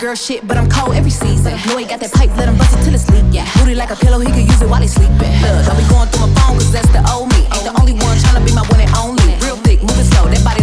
girl shit, but I'm cold every season. Lloyd got that pipe, let him bust it till it's leak. Yeah, booty like a pillow, he could use it while he's sleeping. Look, I'll be going through my phone, cause that's the old me. Ain't the only one trying to be my one and only. Real thick, moving slow, that body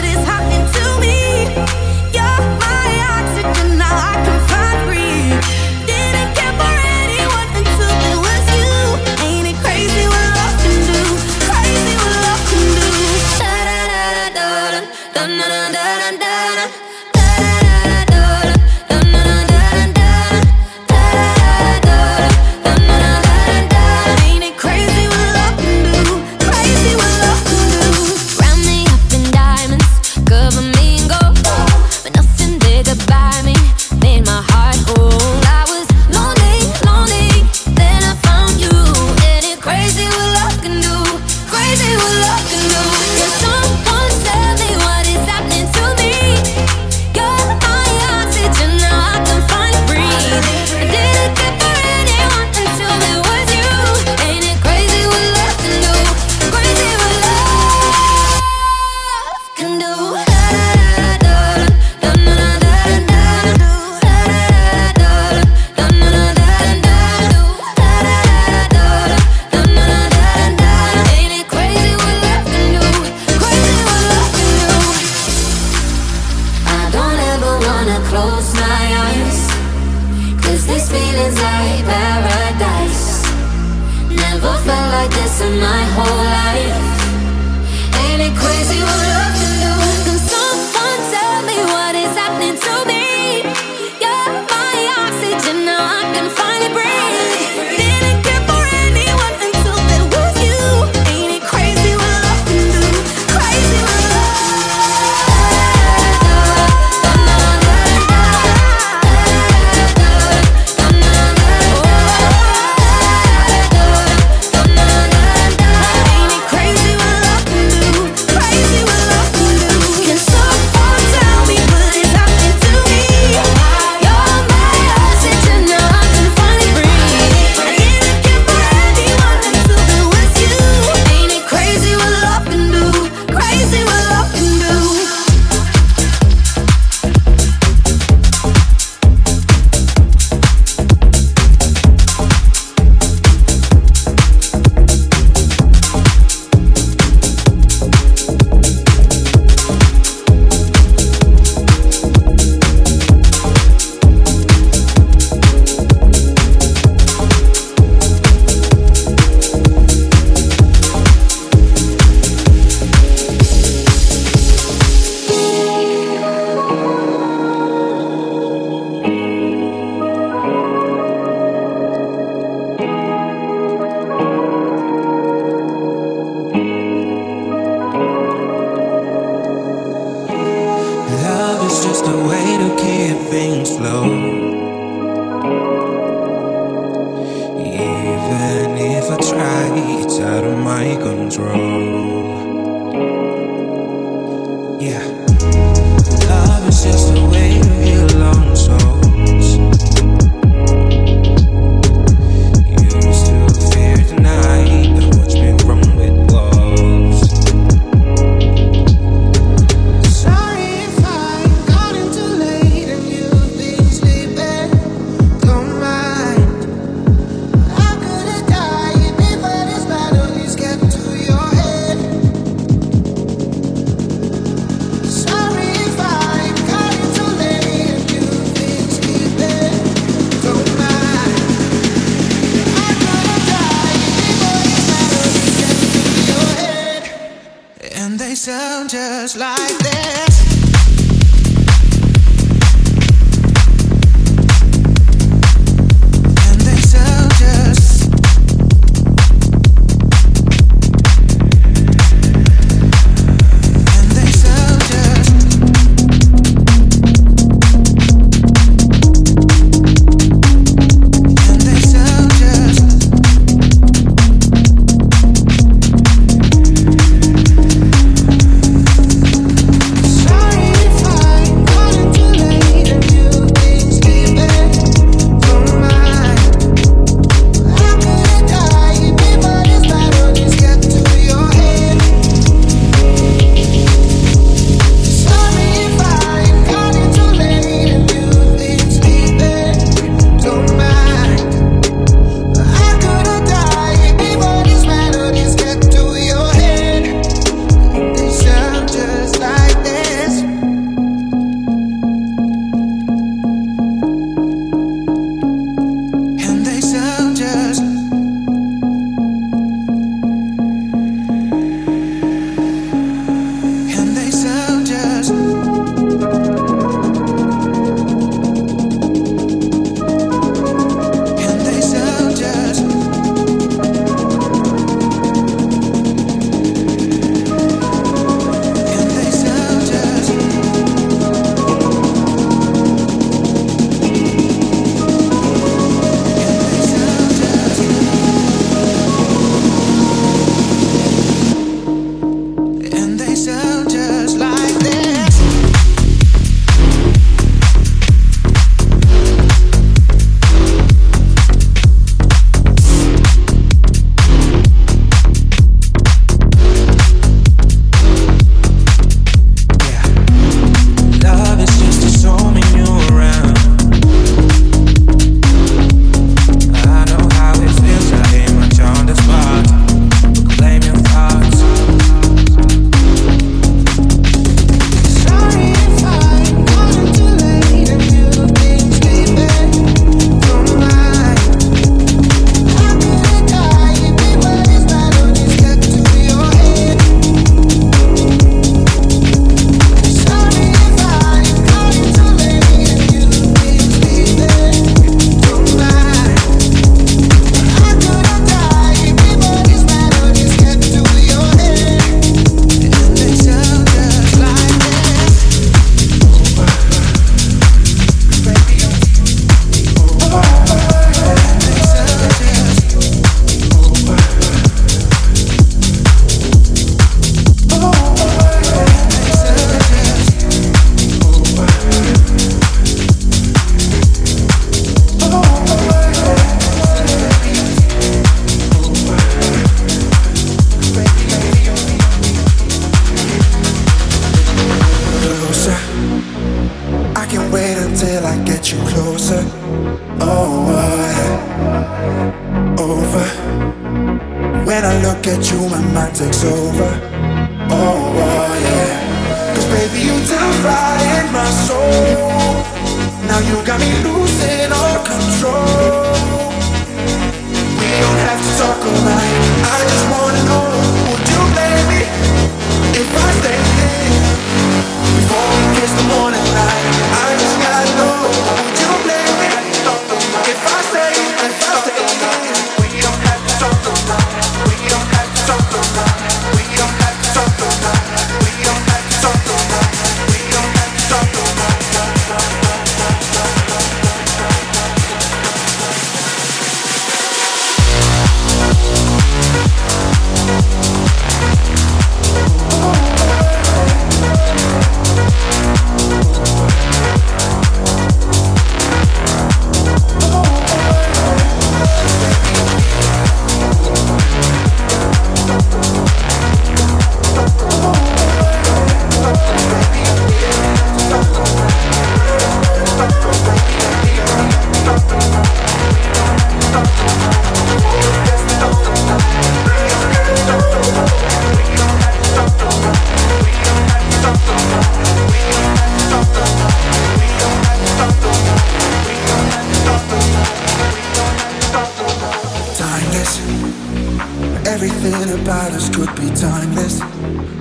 waters could be timeless.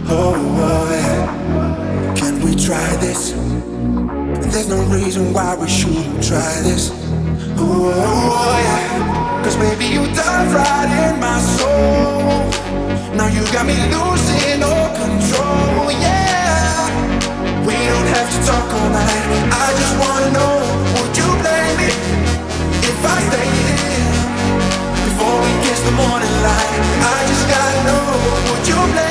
Oh, oh yeah. Can we try this? There's no reason why we shouldn't try this. Oh, oh yeah. Cause baby, you dive right in my soul. Now you got me losing all control, yeah. We don't have to talk all night. I just wanna know, would you blame me if I stayed here before we kiss the morning light? I just gotta know. your blame.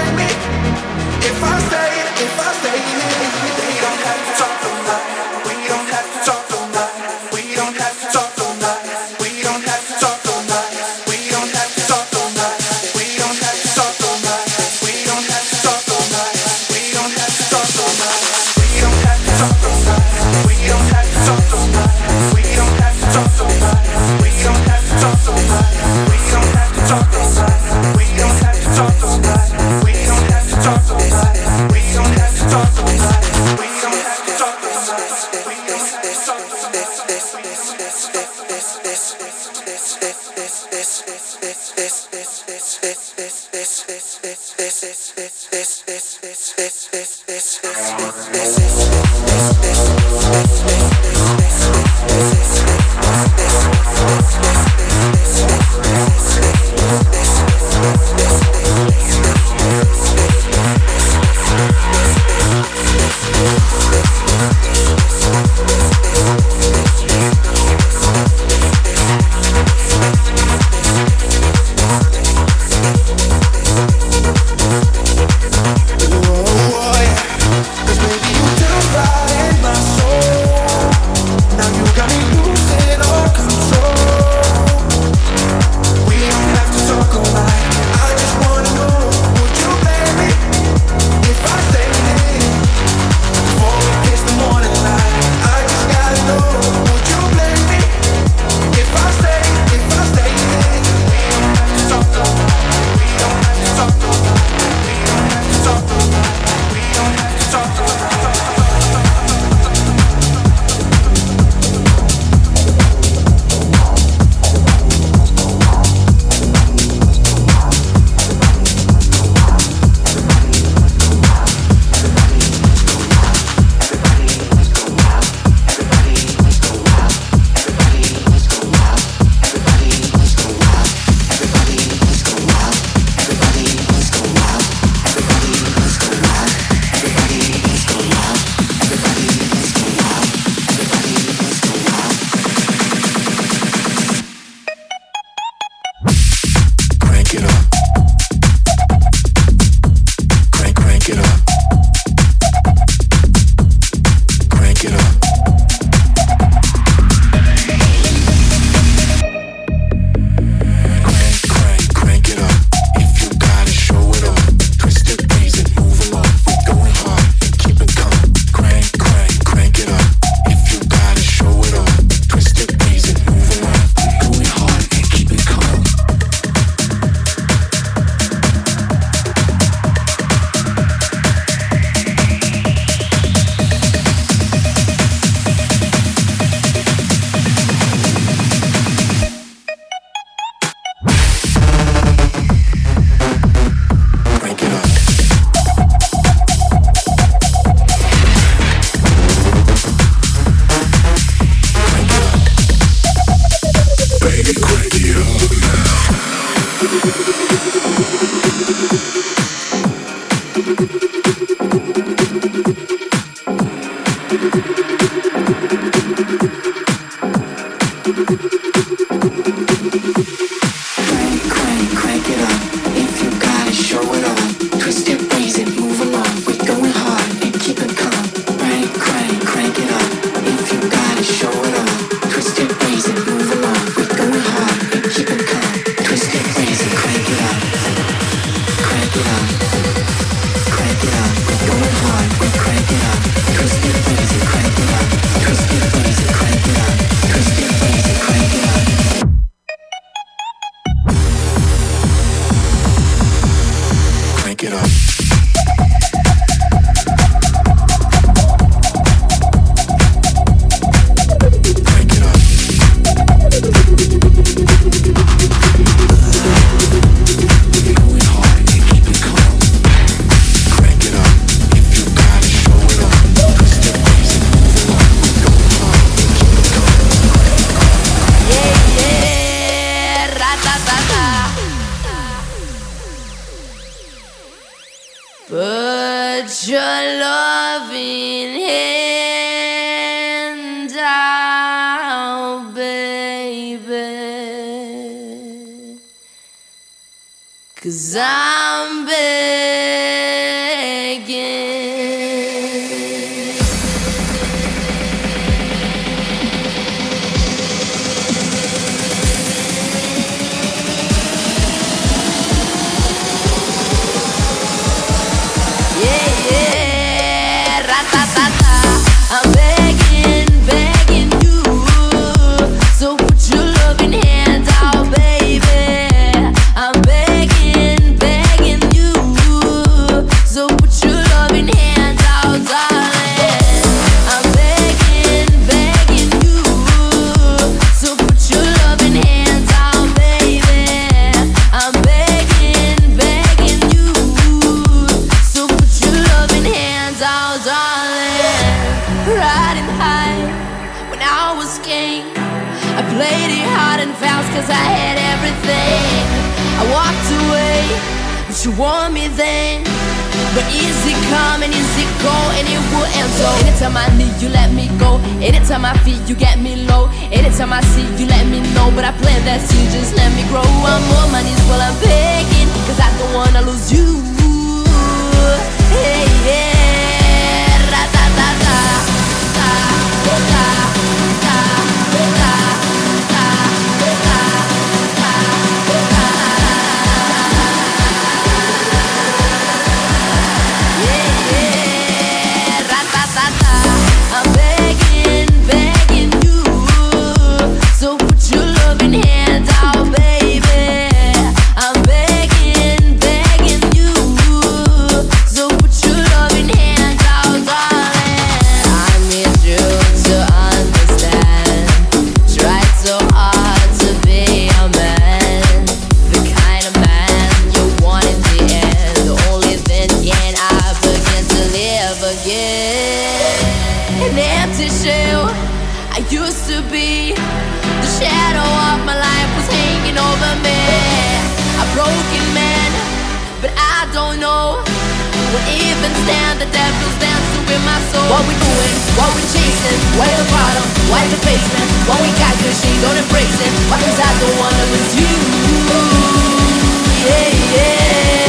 used to be. The shadow of my life was hanging over me. A broken man, but I don't know. Will even stand the devil's dancing with my soul. What we doing? What we chasing? Where the bottom? Why the basement? What we got good? She don't embrace it. Why cause I don't wanna lose you? Yeah, yeah.